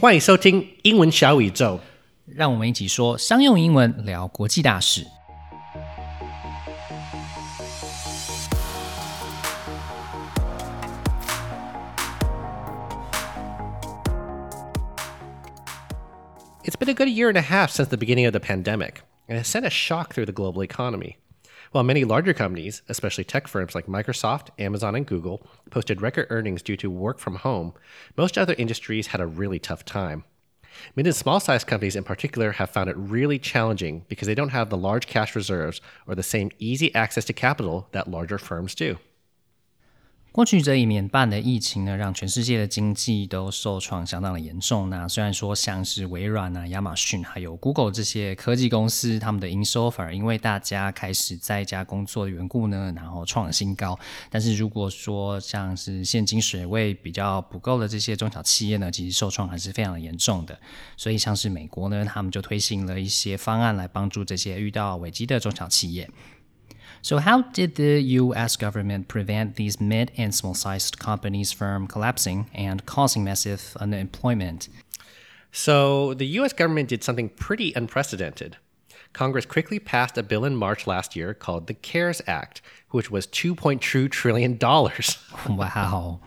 欢迎收听英文小宇宙。让我们一起说商用英文，聊国际大事。It's been a good year and a half since the beginning of the pandemic, and it sent a shock through the global economy. While many larger companies, especially tech firms like Microsoft, Amazon, and Google, posted record earnings due to work from home, most other industries had a really tough time. Mid and small sized companies in particular have found it really challenging because they don't have the large cash reserves or the same easy access to capital that larger firms do. 过去这一年半的疫情呢，让全世界的经济都受创相当的严重。那虽然说像是微软啊、亚马逊还有 Google 这些科技公司，他们的营收反而因为大家开始在家工作的缘故呢，然后创新高。但是如果说像是现金水位比较不够的这些中小企业呢，其实受创还是非常的严重的。所以像是美国呢，他们就推行了一些方案来帮助这些遇到危机的中小企业。So, how did the US government prevent these mid and small sized companies from collapsing and causing massive unemployment? So, the US government did something pretty unprecedented. Congress quickly passed a bill in March last year called the CARES Act, which was $2.2 trillion. wow.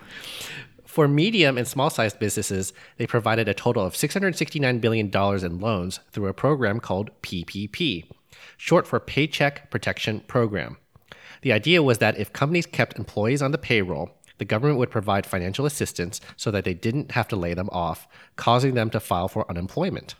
For medium and small sized businesses, they provided a total of $669 billion in loans through a program called PPP short for Paycheck Protection Program. The idea was that if companies kept employees on the payroll, the government would provide financial assistance so that they didn't have to lay them off, causing them to file for unemployment.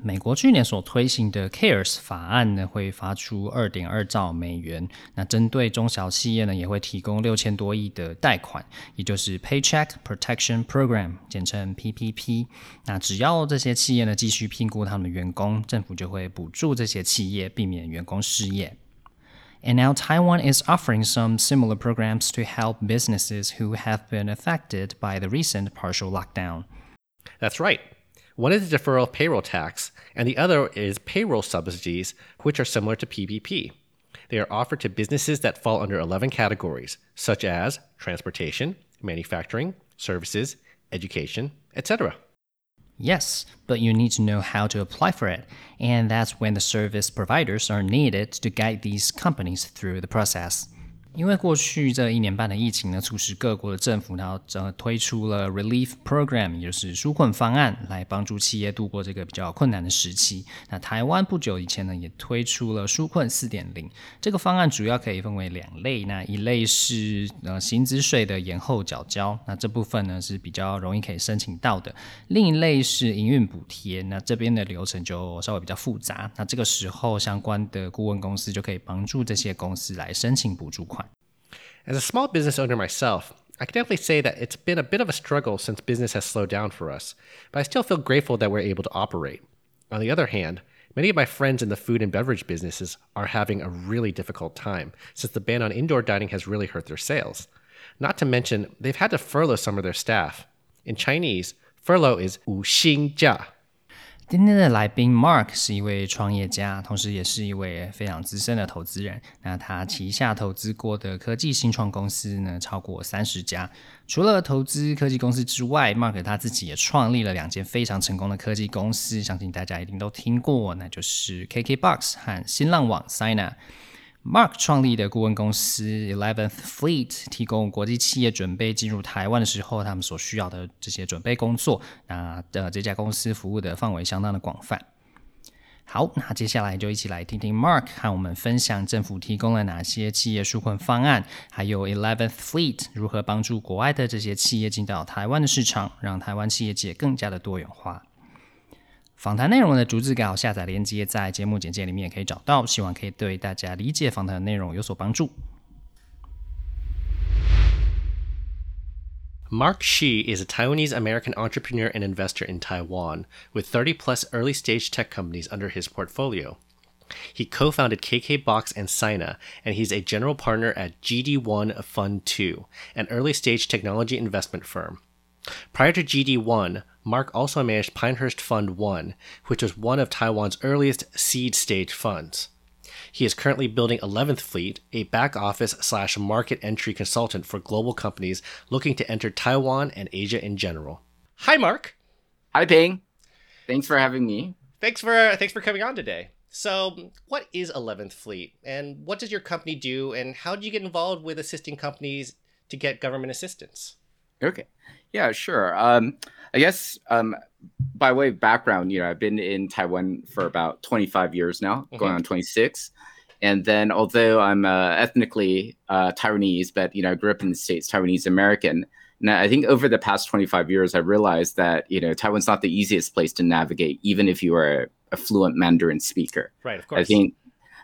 美国去年所推行的 CARES 法案呢，会发出二点二兆美元。那针对中小企业呢，也会提供六千多亿的贷款，也就是 Paycheck Protection Program，简称 PPP。那只要这些企业呢继续聘雇他们的员工，政府就会补助这些企业，避免员工失业。And now Taiwan is offering some similar programs to help businesses who have been affected by the recent partial lockdown. That's right. One is the deferral of payroll tax, and the other is payroll subsidies, which are similar to PPP. They are offered to businesses that fall under 11 categories, such as transportation, manufacturing, services, education, etc. Yes, but you need to know how to apply for it, and that's when the service providers are needed to guide these companies through the process. 因为过去这一年半的疫情呢，促使各国的政府然后呃推出了 relief program，也就是纾困方案，来帮助企业度过这个比较困难的时期。那台湾不久以前呢，也推出了纾困四点零。这个方案主要可以分为两类，那一类是呃薪资税的延后缴交，那这部分呢是比较容易可以申请到的；另一类是营运补贴，那这边的流程就稍微比较复杂。那这个时候相关的顾问公司就可以帮助这些公司来申请补助款。As a small business owner myself, I can definitely say that it's been a bit of a struggle since business has slowed down for us, but I still feel grateful that we're able to operate. On the other hand, many of my friends in the food and beverage businesses are having a really difficult time since the ban on indoor dining has really hurt their sales. Not to mention, they've had to furlough some of their staff. In Chinese, furlough is 无薪假,今天的来宾 Mark 是一位创业家，同时也是一位非常资深的投资人。那他旗下投资过的科技新创公司呢，超过三十家。除了投资科技公司之外，Mark 他自己也创立了两间非常成功的科技公司，相信大家一定都听过，那就是 KKBox 和新浪网 Sina。Mark 创立的顾问公司 Eleventh Fleet 提供国际企业准备进入台湾的时候，他们所需要的这些准备工作。那呃，这家公司服务的范围相当的广泛。好，那接下来就一起来听听 Mark 和我们分享政府提供了哪些企业纾困方案，还有 Eleventh Fleet 如何帮助国外的这些企业进到台湾的市场，让台湾企业界更加的多元化。访谈内容的逐字稿下载链接在节目简介里面也可以找到，希望可以对大家理解访谈内容有所帮助。Mark Hsu is a Taiwanese American entrepreneur and investor in Taiwan, with 30 plus early stage tech companies under his portfolio. He co founded KKBox and Sina, and he's a general partner at GD1 Fund 2, an early stage technology investment firm. Prior to GD1, Mark also managed Pinehurst Fund 1, which was one of Taiwan's earliest seed stage funds. He is currently building 11th Fleet, a back office slash market entry consultant for global companies looking to enter Taiwan and Asia in general. Hi, Mark. Hi, Ping. Thanks for having me. Thanks for thanks for coming on today. So, what is 11th Fleet, and what does your company do, and how do you get involved with assisting companies to get government assistance? Okay, yeah, sure. Um, I guess um, by way of background, you know, I've been in Taiwan for about 25 years now, mm-hmm. going on 26. And then, although I'm uh, ethnically uh, Taiwanese, but you know, I grew up in the states, Taiwanese American. Now, I think over the past 25 years, I realized that you know Taiwan's not the easiest place to navigate, even if you are a, a fluent Mandarin speaker. Right, of course. I think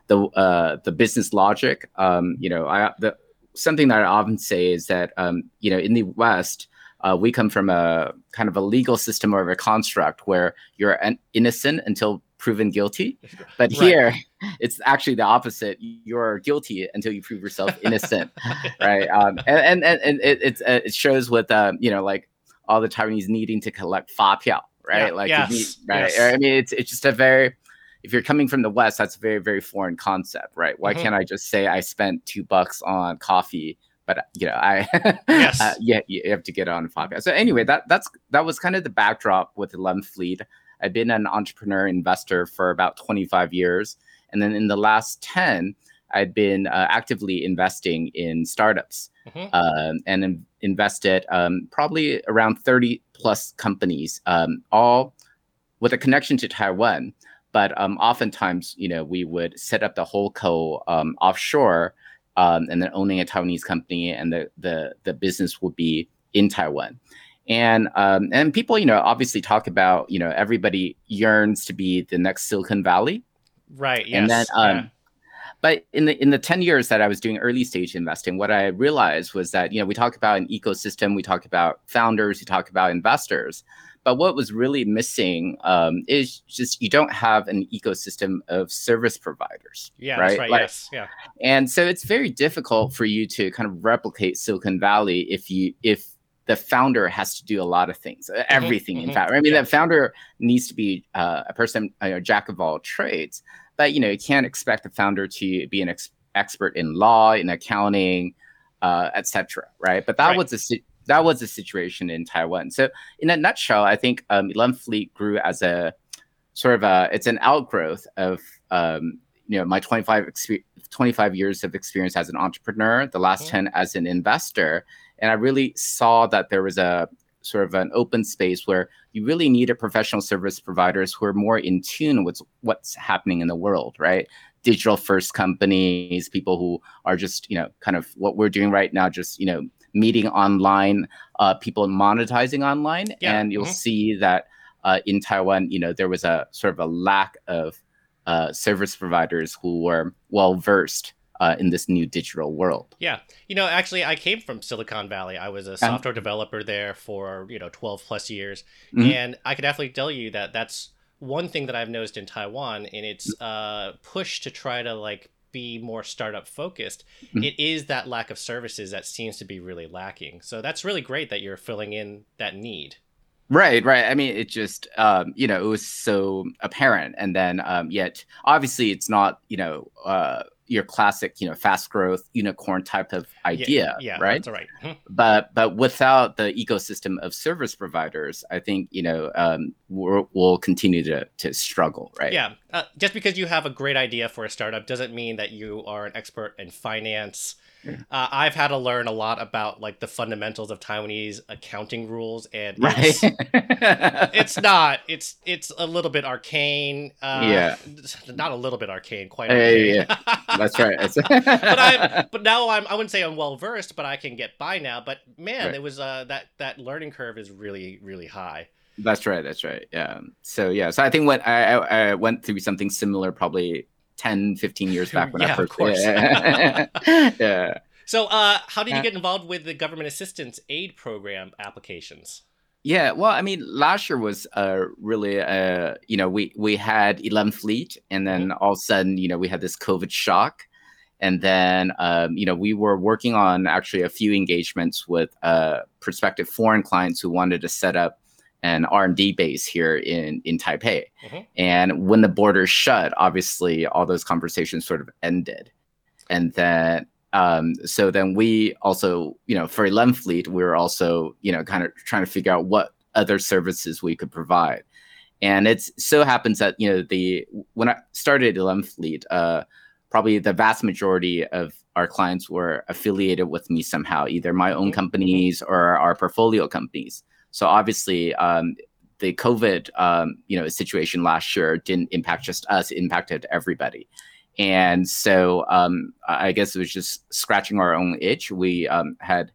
the uh, the business logic, um, you know, I the something that I often say is that um, you know in the West, uh, we come from a kind of a legal system or a construct where you're innocent until proven guilty. But right. here, it's actually the opposite. You're guilty until you prove yourself innocent, right? Um, and, and and it uh, it shows with um, you know like all the Taiwanese needing to collect fa piao, right? Yeah. Like yes. right? Yes. I mean, it's it's just a very if you're coming from the West, that's a very very foreign concept, right? Why mm-hmm. can't I just say I spent two bucks on coffee? But you know, I yes. uh, yeah, you have to get on five. So anyway, that that's that was kind of the backdrop with 11th Fleet. I've been an entrepreneur investor for about 25 years. And then in the last 10, I've been uh, actively investing in startups mm-hmm. um, and in- invested um, probably around 30 plus companies, um, all with a connection to Taiwan. But um, oftentimes, you know, we would set up the whole co um, offshore um, and then owning a Taiwanese company, and the, the, the business would be in Taiwan and um, and people you know obviously talk about you know everybody yearns to be the next silicon valley right yes. and then um, yeah. but in the in the 10 years that i was doing early stage investing what i realized was that you know we talk about an ecosystem we talk about founders we talk about investors but what was really missing um, is just you don't have an ecosystem of service providers. Yeah, right. right like, yes, yeah. And so it's very difficult for you to kind of replicate Silicon Valley if you if the founder has to do a lot of things, uh, mm-hmm, everything. Mm-hmm. In fact, I mean, yeah. the founder needs to be uh, a person, a jack of all trades. But you know, you can't expect the founder to be an ex- expert in law, in accounting, uh, etc. Right? But that right. was a that was the situation in Taiwan. So, in a nutshell, I think um, 11th Fleet grew as a sort of a it's an outgrowth of um, you know my 25 exp- 25 years of experience as an entrepreneur, the last mm-hmm. 10 as an investor and I really saw that there was a sort of an open space where you really needed professional service providers who are more in tune with what's happening in the world, right? Digital first companies, people who are just, you know, kind of what we're doing right now, just, you know, meeting online, uh, people monetizing online. Yeah. And you'll mm-hmm. see that uh, in Taiwan, you know, there was a sort of a lack of uh, service providers who were well versed uh, in this new digital world. Yeah, you know, actually, I came from Silicon Valley. I was a software developer there for you know twelve plus years, mm-hmm. and I could definitely tell you that that's one thing that I've noticed in Taiwan, and its uh, push to try to like be more startup focused. Mm-hmm. It is that lack of services that seems to be really lacking. So that's really great that you're filling in that need. Right, right. I mean, it just, um, you know, it was so apparent. And then, um, yet, obviously, it's not, you know, uh, your classic, you know, fast growth unicorn type of idea, yeah, yeah right? That's right. Mm-hmm. But but without the ecosystem of service providers, I think you know um, we'll, we'll continue to to struggle, right? Yeah. Uh, just because you have a great idea for a startup doesn't mean that you are an expert in finance uh, I've had to learn a lot about like the fundamentals of Taiwanese accounting rules, and right. it's, it's not. It's it's a little bit arcane. Uh, yeah, not a little bit arcane, quite. Arcane. Yeah, yeah. that's right. but I but now I'm I wouldn't say I'm well versed, but I can get by now. But man, right. it was uh that that learning curve is really really high. That's right. That's right. Yeah. So yeah. So I think what I, I went through something similar probably 10, 15 years back when yeah, I first. Of course. Yeah. yeah. So, uh, how did you get involved with the government assistance aid program applications? Yeah, well, I mean, last year was uh, really, uh, you know, we we had 11 Fleet, and then mm-hmm. all of a sudden, you know, we had this COVID shock, and then, um, you know, we were working on actually a few engagements with uh, prospective foreign clients who wanted to set up an R&D base here in in Taipei. Mm-hmm. And when the borders shut, obviously all those conversations sort of ended. And then um, so then we also, you know, for 11 Fleet, we were also, you know, kind of trying to figure out what other services we could provide. And it so happens that you know the when I started 11th Fleet, uh, probably the vast majority of our clients were affiliated with me somehow, either my own mm-hmm. companies or our portfolio companies. So obviously, um, the COVID um, you know situation last year didn't impact just us; it impacted everybody. And so um, I guess it was just scratching our own itch. We um, had,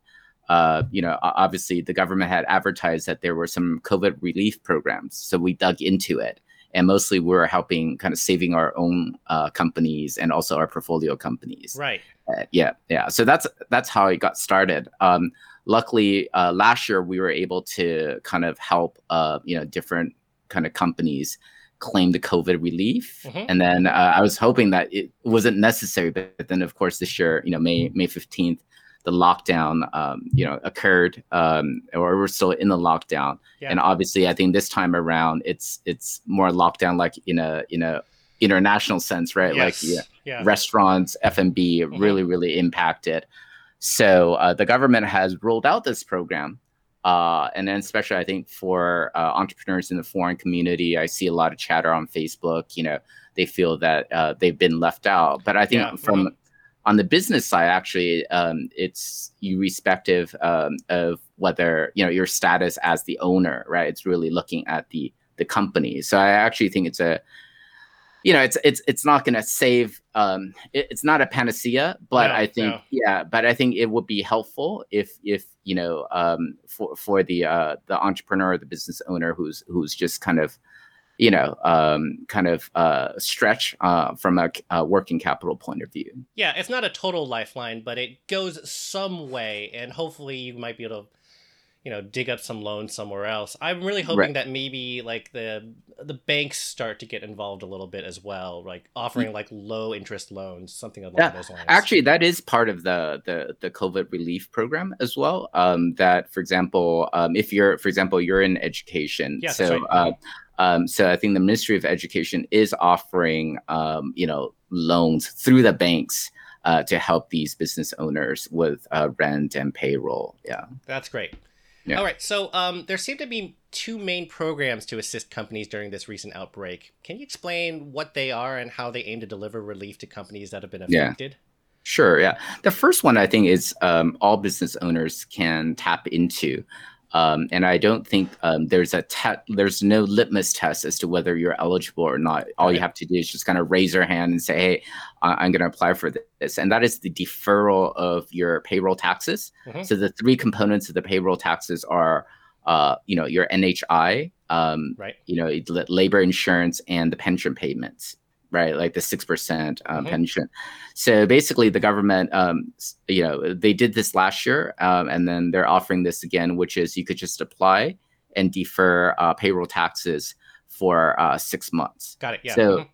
uh, you know, obviously the government had advertised that there were some COVID relief programs, so we dug into it. And mostly we're helping kind of saving our own uh, companies and also our portfolio companies. Right. Uh, yeah yeah. So that's that's how it got started. Um, luckily uh, last year we were able to kind of help uh, you know different kind of companies claim the covid relief mm-hmm. and then uh, i was hoping that it wasn't necessary but then of course this year you know may may 15th the lockdown, um, you know, occurred, um, or we're still in the lockdown. Yeah. And obviously, I think this time around, it's it's more lockdown, like in a in a international sense, right? Yes. Like yeah, yeah. restaurants, F and B, mm-hmm. really really impacted. So uh, the government has rolled out this program. Uh, and then especially I think for uh, entrepreneurs in the foreign community, I see a lot of chatter on Facebook. You know, they feel that uh, they've been left out. But I think yeah. from mm-hmm on the business side, actually, um, it's irrespective um, of whether you know your status as the owner, right? It's really looking at the the company. So I actually think it's a, you know, it's it's it's not going to save. Um, it, it's not a panacea, but no, I think no. yeah, but I think it would be helpful if if you know um, for for the uh, the entrepreneur, the business owner who's who's just kind of you know, um, kind of uh, stretch uh, from a, a, working capital point of view. Yeah, it's not a total lifeline, but it goes some way, and hopefully you might be able to, you know, dig up some loans somewhere else. I'm really hoping right. that maybe like the the banks start to get involved a little bit as well, like offering like low interest loans, something along yeah, those lines. Actually, that is part of the the the COVID relief program as well. Um, that, for example, um, if you're, for example, you're in education, yeah, so. Right. Uh, um, so I think the Ministry of Education is offering, um, you know, loans through the banks uh, to help these business owners with uh, rent and payroll. Yeah, that's great. Yeah. All right. So um, there seem to be two main programs to assist companies during this recent outbreak. Can you explain what they are and how they aim to deliver relief to companies that have been affected? Yeah. Sure. Yeah. The first one I think is um, all business owners can tap into. Um, and I don't think um, there's a te- there's no litmus test as to whether you're eligible or not. All right. you have to do is just kind of raise your hand and say, "Hey, I'm going to apply for this," and that is the deferral of your payroll taxes. Mm-hmm. So the three components of the payroll taxes are, uh, you know, your NHI, um, right? You know, labor insurance and the pension payments right? Like the six percent um, mm-hmm. pension. So basically, the government, um, you know, they did this last year, um, and then they're offering this again, which is you could just apply and defer uh, payroll taxes for uh, six months. Got it. Yeah. So, mm-hmm.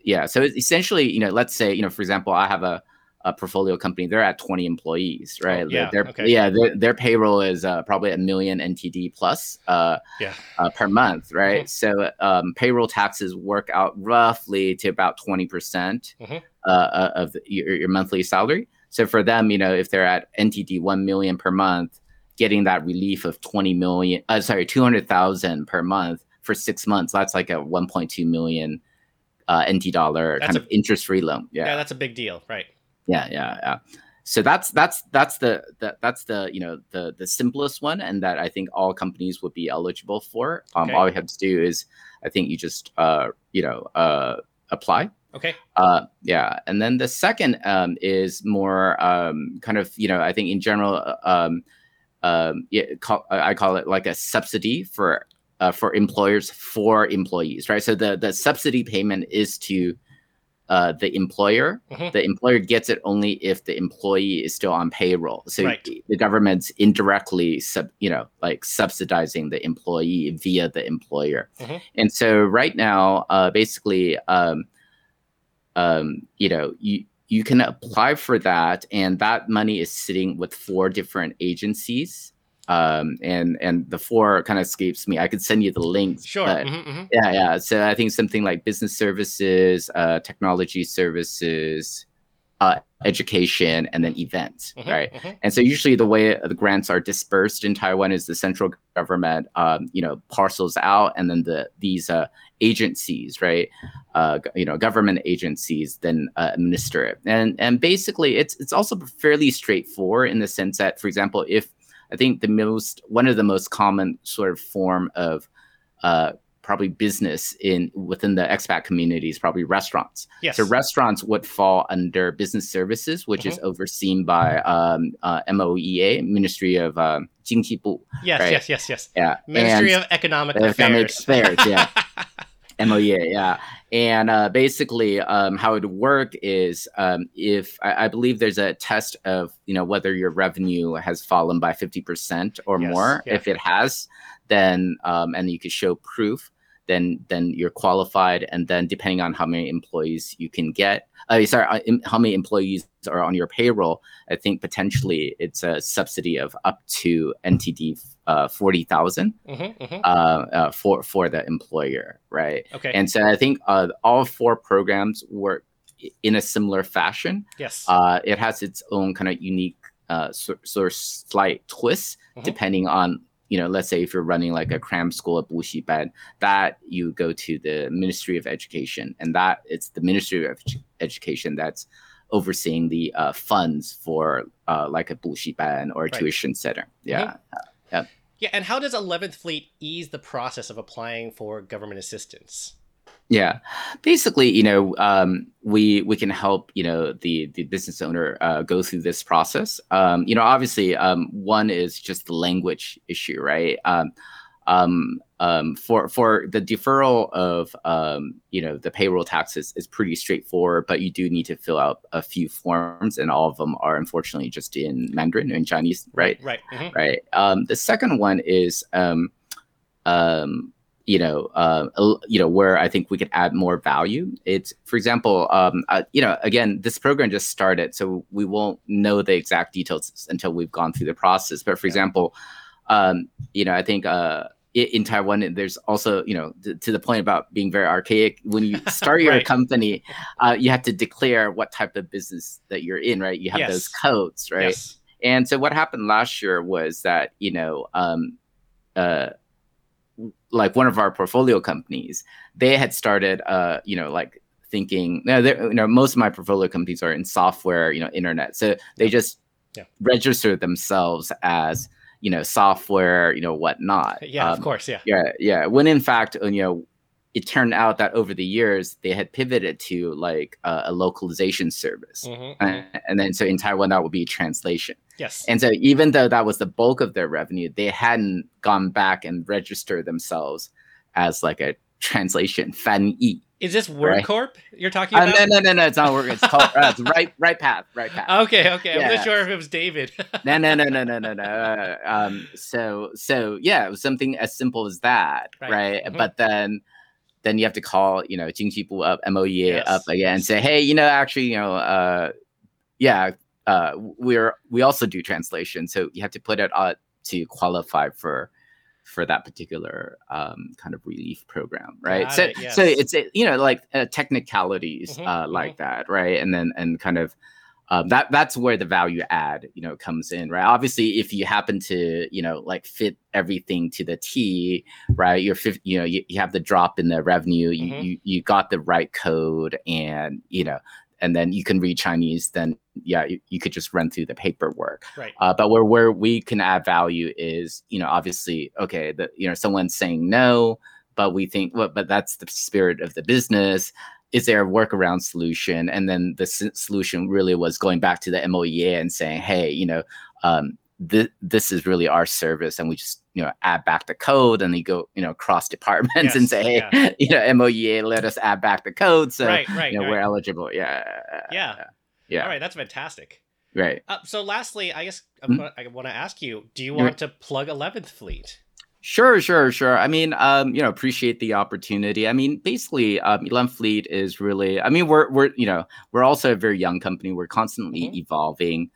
yeah. So essentially, you know, let's say, you know, for example, I have a a portfolio company, they're at 20 employees, oh, right? Oh, yeah, their, okay. yeah their, their payroll is uh, probably a million NTD plus uh, yeah. Uh, per month, right? Mm-hmm. So um, payroll taxes work out roughly to about 20% mm-hmm. Uh, uh, of the, your, your monthly salary. So for them, you know, if they're at NTD 1 million per month, getting that relief of 20 million, uh, sorry, 200,000 per month for six months, that's like a 1.2 million uh, NT dollar that's kind a, of interest free loan. Yeah. yeah, that's a big deal, right? Yeah yeah yeah. So that's that's that's the, the that's the you know the the simplest one and that i think all companies would be eligible for. Um okay. all you have to do is i think you just uh you know uh apply. Okay. Uh yeah. And then the second um is more um kind of you know i think in general uh, um um yeah, call, i call it like a subsidy for uh, for employers for employees right? So the the subsidy payment is to uh, the employer. Mm-hmm. The employer gets it only if the employee is still on payroll. So right. the government's indirectly, sub, you know, like subsidizing the employee via the employer. Mm-hmm. And so right now, uh, basically, um, um, you know, you you can apply for that, and that money is sitting with four different agencies um, and and the four kind of escapes me. I could send you the links. Sure. But mm-hmm, mm-hmm. Yeah, yeah. So I think something like business services, uh, technology services, uh, education, and then events, Mhm, right? mhm. And so usually the way the grants are dispersed in Taiwan is the central government, um, you know, parcels out, and then the these uh, agencies, right, uh, you know, government agencies then uh, administer it. And and basically, it's it's also fairly straightforward in the sense that, for example, if I think the most one of the most common sort of form of uh, probably business in within the expat community is probably restaurants. Yes. So restaurants would fall under business services, which mm-hmm. is overseen by um, uh, MOEA, Ministry of uh, um, Jingjibu. Yes, right? yes, yes, yes. Yeah. Ministry and of Economic Affairs. Economic Affairs, yeah. MOEA, yeah. And uh, basically, um, how it would work is um, if I, I believe there's a test of you know whether your revenue has fallen by fifty percent or Yes, more. yeah. If it has, then um, and you could show proof, then then you're qualified. And then depending on how many employees you can get, uh, sorry, how many employees are on your payroll, I think potentially it's a subsidy of up to NTD uh, forty thousand Mhm, mhm. uh, uh, for for the employer, right? Okay. And so I think uh, all four programs work in a similar fashion. yes. Uh, it has its own kind of unique uh, sort, sort of slight twist Mhm. depending on you know let's say if you're running like a cram school at Bushiban, that you go to the Ministry of Education, and that it's the Ministry of Edu- Education that's overseeing the uh, funds for uh, like a Bushiban or a Right. tuition center. Yeah, Yeah. yeah, and how does 11th Fleet ease the process of applying for government assistance? Yeah, basically, you know, um, we we can help you know the the business owner uh, go through this process. Um, you know, obviously, um, one is just the language issue, right? Um, um, um, for for the deferral of um, you know the payroll taxes is pretty straightforward, but you do need to fill out a few forms, and all of them are unfortunately just in Mandarin in Chinese, right? Right. mhm. right? Um, the second one is, um, um, you know, uh, you know, where I think we could add more value. It's, for example, um, uh, you know, again, this program just started, so we won't know the exact details until we've gone through the process. But for Yeah. example, um, you know, I think. Uh, in Taiwan, there's also, you know, to, to the point about being very archaic. When you start your company, uh, you have to declare what type of business that you're in, right? You have those codes, right? Yes. And so what happened last year was that, you know, um, uh, like one of our portfolio companies, they had started, uh, you know, like thinking, no, they're- you know, most of my portfolio companies are in software, you know, internet. So they just Yeah. register themselves as, you know, software, you know, whatnot. Yeah, of Um, course. Yeah. yeah, yeah. When in fact, you know, it turned out that over the years they had pivoted to like uh, a localization service. Mhm, mhm. And, and then so in Taiwan, that would be translation. Yes. And so even though that was the bulk of their revenue, they hadn't gone back and registered themselves as like a translation fan yi. Is this Right. WordCorp you're talking Uh, about? no, no, no, no, it's not working. It's called uh, it's right, right path, right path. Okay, okay. Yeah. wasn't sure if it was David. no, no, no, no, no, no, no. Uh, um, so, so yeah, it was something as simple as that, Right. right? Mhm. But then, then you have to call, you know, Jingjibu up, MOEA Yes. up again, and say, hey, you know, actually, you know, uh, yeah, uh, we're we also do translation, so you have to put it out to qualify for for that particular um, kind of relief program, right? Got so, it, so it's you know like uh, technicalities Mhm, uh, like that, right? And then and kind of um, that that's where the value add you know comes in right obviously if you happen to you know like fit everything to the t right you're you know you, you have the drop in the revenue you, Mhm. you you got the right code and you know and then you can read chinese then yeah you, you could just run through the paperwork. Right. uh, but where where we can add value is you know obviously okay the you know someone's saying no but we think well, but that's the spirit of the business. Is there a workaround solution? And then the s- solution really was going back to the moea and saying hey you know um, th- this is really our service and we just you know add back the code and they go you know cross departments and say hey you know moea let us add back the code so right, right, you know right. we're eligible yeah Yeah. yeah All right, that's fantastic. right Uh, so, lastly, I guess I'm Mhm. I want to ask you: Do you Yeah. want to plug Eleventh Fleet? Sure, sure, sure. I mean, um, you know, appreciate the opportunity. I mean, basically, um, Eleventh Fleet is really. I mean, we're we're you know we're also a very young company. We're constantly Mhm. evolving.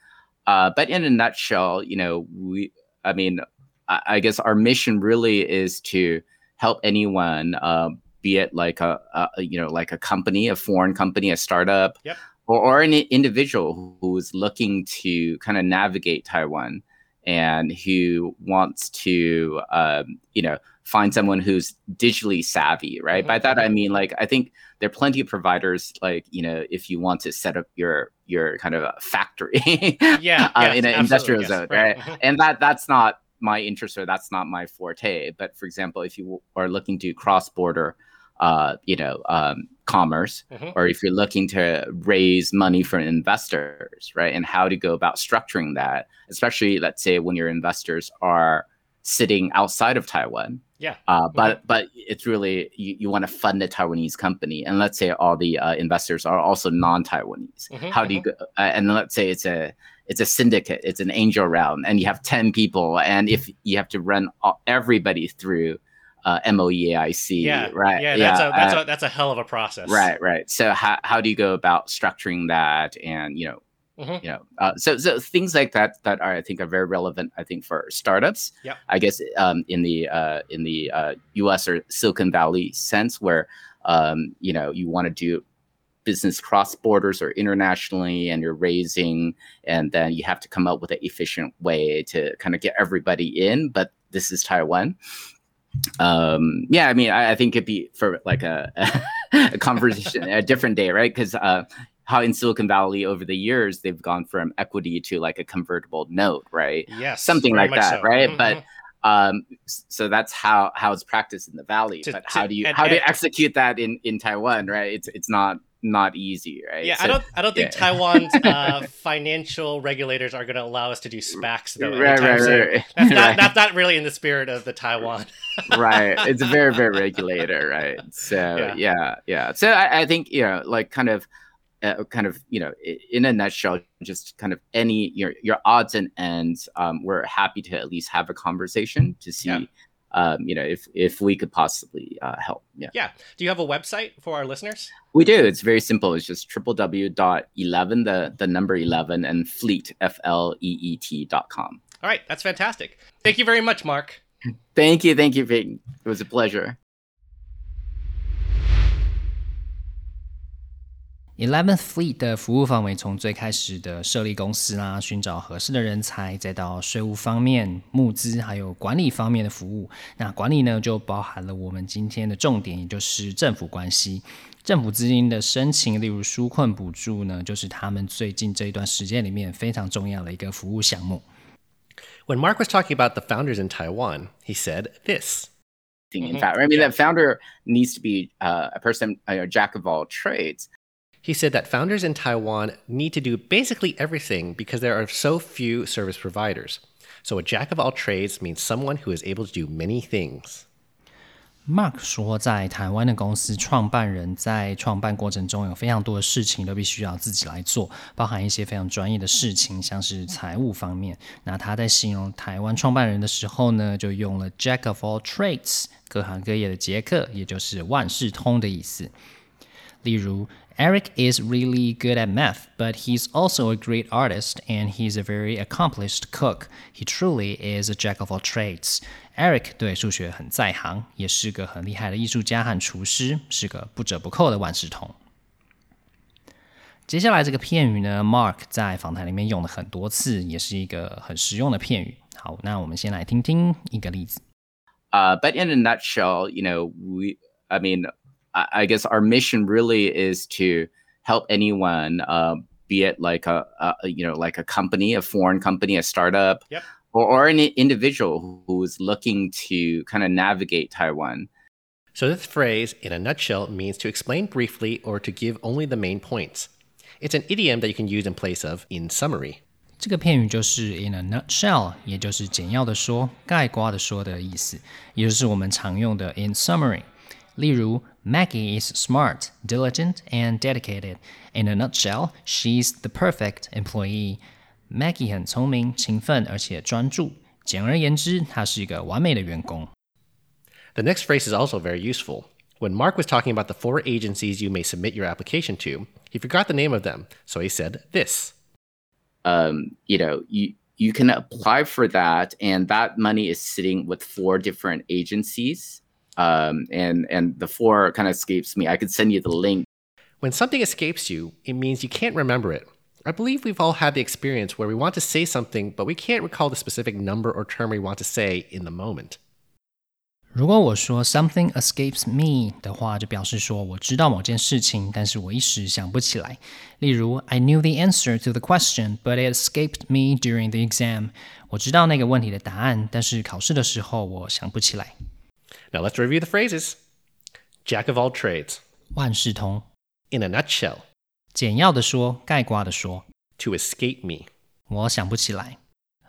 Uh, but in a nutshell, you know, we. I mean, I, I guess our mission really is to help anyone, uh, be it like a, a you know like a company, a foreign company, a startup, Yep. or, or an individual who's looking to kind of navigate Taiwan and who wants to, um, you know, find someone who's digitally savvy, right? Mm-hmm. By that I mean, like, I think there are plenty of providers, like, you know, if you want to set up your your kind of a factory, yeah, uh, yes, in an industrial yes, zone, right? right? And that that's not my interest or that's not my forte. But for example, if you are looking to cross border uh, you know, um, commerce, mm-hmm. or if you're looking to raise money from investors, right? And how to go about structuring that, especially let's say when your investors are sitting outside of Taiwan. Yeah. Uh, but mm-hmm. but it's really you, you want to fund a Taiwanese company, and let's say all the uh, investors are also non-Taiwanese. Mm-hmm, how do you mm-hmm. go? Uh, and let's say it's a it's a syndicate, it's an angel round, and you have ten people, and if you have to run all, everybody through uh, MOEAIC, yeah, right? Yeah, that's yeah, a that's uh, a that's a hell of a process. Right, right. So how how do you go about structuring that, and you know, mm-hmm. you know, uh, so so things like that that are I think are very relevant. I think for startups. Yeah. I guess um, in the uh, in the uh, U.S. or Silicon Valley sense, where um, you know you want to do business cross borders or internationally and you're raising and then you have to come up with an efficient way to kind of get everybody in but this is taiwan um yeah i mean i, I think it'd be for like a, a conversation a different day right because uh how in silicon valley over the years they've gone from equity to like a convertible note right yes something like that so. right mm-hmm. but um so that's how how it's practiced in the valley to, but how do you and, how and, do you execute that in in taiwan right it's it's not not easy, right? Yeah, so, I don't I don't think yeah. Taiwan's uh, financial regulators are going to allow us to do SPACs though. Right, right, right, That's not right. that's not really in the spirit of the Taiwan. right, it's a very very regulator, right? So yeah, yeah. yeah. So I, I, think you know, like kind of. Uh, kind of you know in a nutshell just kind of any your your odds and ends um, we're happy to at least have a conversation to see yeah um, you know, if if we could possibly uh, help. Yeah. Yeah. Do you have a website for our listeners? We do. It's very simple. It's just www.11 the the number 11 and fleet f l e e t dot com. All right, that's fantastic. Thank you very much, Mark. Thank you, thank you. It was a pleasure. Eleventh Fleet 的服务范围从最开始的设立公司啦，寻找合适的人才，再到税务方面、募资，还有管理方面的服务。那管理呢，就包含了我们今天的重点，也就是政府关系、政府资金的申请，例如纾困补助呢，就是他们最近这一段时间里面非常重要的一个服务项目。When Mark was talking about the founders in Taiwan, he said this. In fact, I mean, the founder needs to be uh, a person, a jack of all trades. He said that founders in Taiwan need to do basically everything because there are so few service providers. So a jack of all trades means someone who is able to do many things. Mark 说，在台湾的公司创办人在创办过程中有非常多的事情都必须要自己来做，包含一些非常专业的事情，像是财务方面。那他在形容台湾创办人的时候呢，就用了 Jack of all trades，各行各业的杰克，也就是万事通的意思。例如 Eric is really good at math, but he's also a great artist and he's a very accomplished cook. He truly is a jack of all trades. Eric 对数学很在行，也是个很厉害的艺术家和厨师，是个不折不扣的万事通。接下来这个片语呢，Mark 在访谈里面用了很多次，也是一个很实用的片语。好，那我们先来听听一个例子。Uh, but in a nutshell, you know, we, I mean, I guess our mission really is to help anyone, uh, be it like a, a, you know like a company, a foreign company, a startup, yep. or, or an individual who's looking to kind of navigate Taiwan. So this phrase, in a nutshell, means to explain briefly or to give only the main points. It's an idiom that you can use in place of in summary. 这个片语就是 in a nutshell，也就是简要的说、概括的说的意思，也就是我们常用的 in summary。 例如 Maggie is smart, diligent, and dedicated. In a nutshell, she's the perfect employee. Maggie 很聪明、勤奋而且专注。简而言之，她是一个完美的员工。The next phrase is also very useful. When Mark was talking about the four agencies you may submit your application to, he forgot the name of them, so he said this. Um, you know, you you can apply for that, and that money is sitting with four different agencies um, and and the four kind of escapes me. I could send you the link. When something escapes you, it means you can't remember it. I believe we've all had the experience where we want to say something, but we can't recall the specific number or term we want to say in the moment. 如果我说 something escapes me 的话，就表示说我知道某件事情，但是我一时想不起来。例如，I knew the answer to the question, but it escaped me during the exam。我知道那个问题的答案，但是考试的时候我想不起来。 now let's review the phrases. Jack of all trades. 万事通。In a nutshell. 简要的说，概括的说。To escape me. 我想不起来。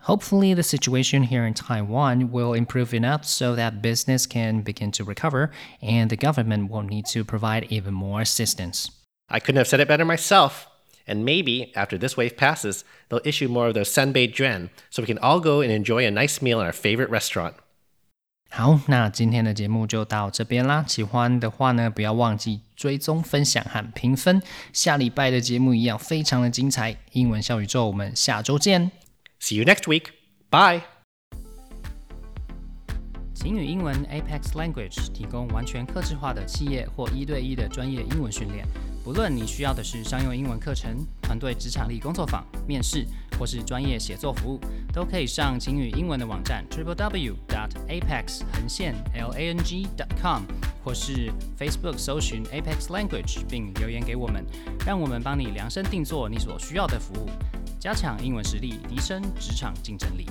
Hopefully, the situation here in Taiwan will improve enough so that business can begin to recover and the government will need to provide even more assistance. I couldn't have said it better myself. And maybe after this wave passes, they'll issue more of those sanbei quan so we can all go and enjoy a nice meal in our favorite restaurant. 好，那今天的节目就到这边啦。喜欢的话呢，不要忘记追踪、分享和评分。下礼拜的节目一样非常的精彩。英文小宇宙，我们下周见。See you next week. Bye. 晴雨英文 Apex Language 提供完全客制化的企业或一对一的专业英文训练。不论你需要的是商用英文课程、团队职场力工作坊、面试，或是专业写作服务，都可以上晴雨英文的网站 triple w dot apex 横线 l a n g dot com，或是 Facebook 搜寻 Apex Language 并留言给我们，让我们帮你量身定做你所需要的服务。加强英文实力，提升职场竞争力。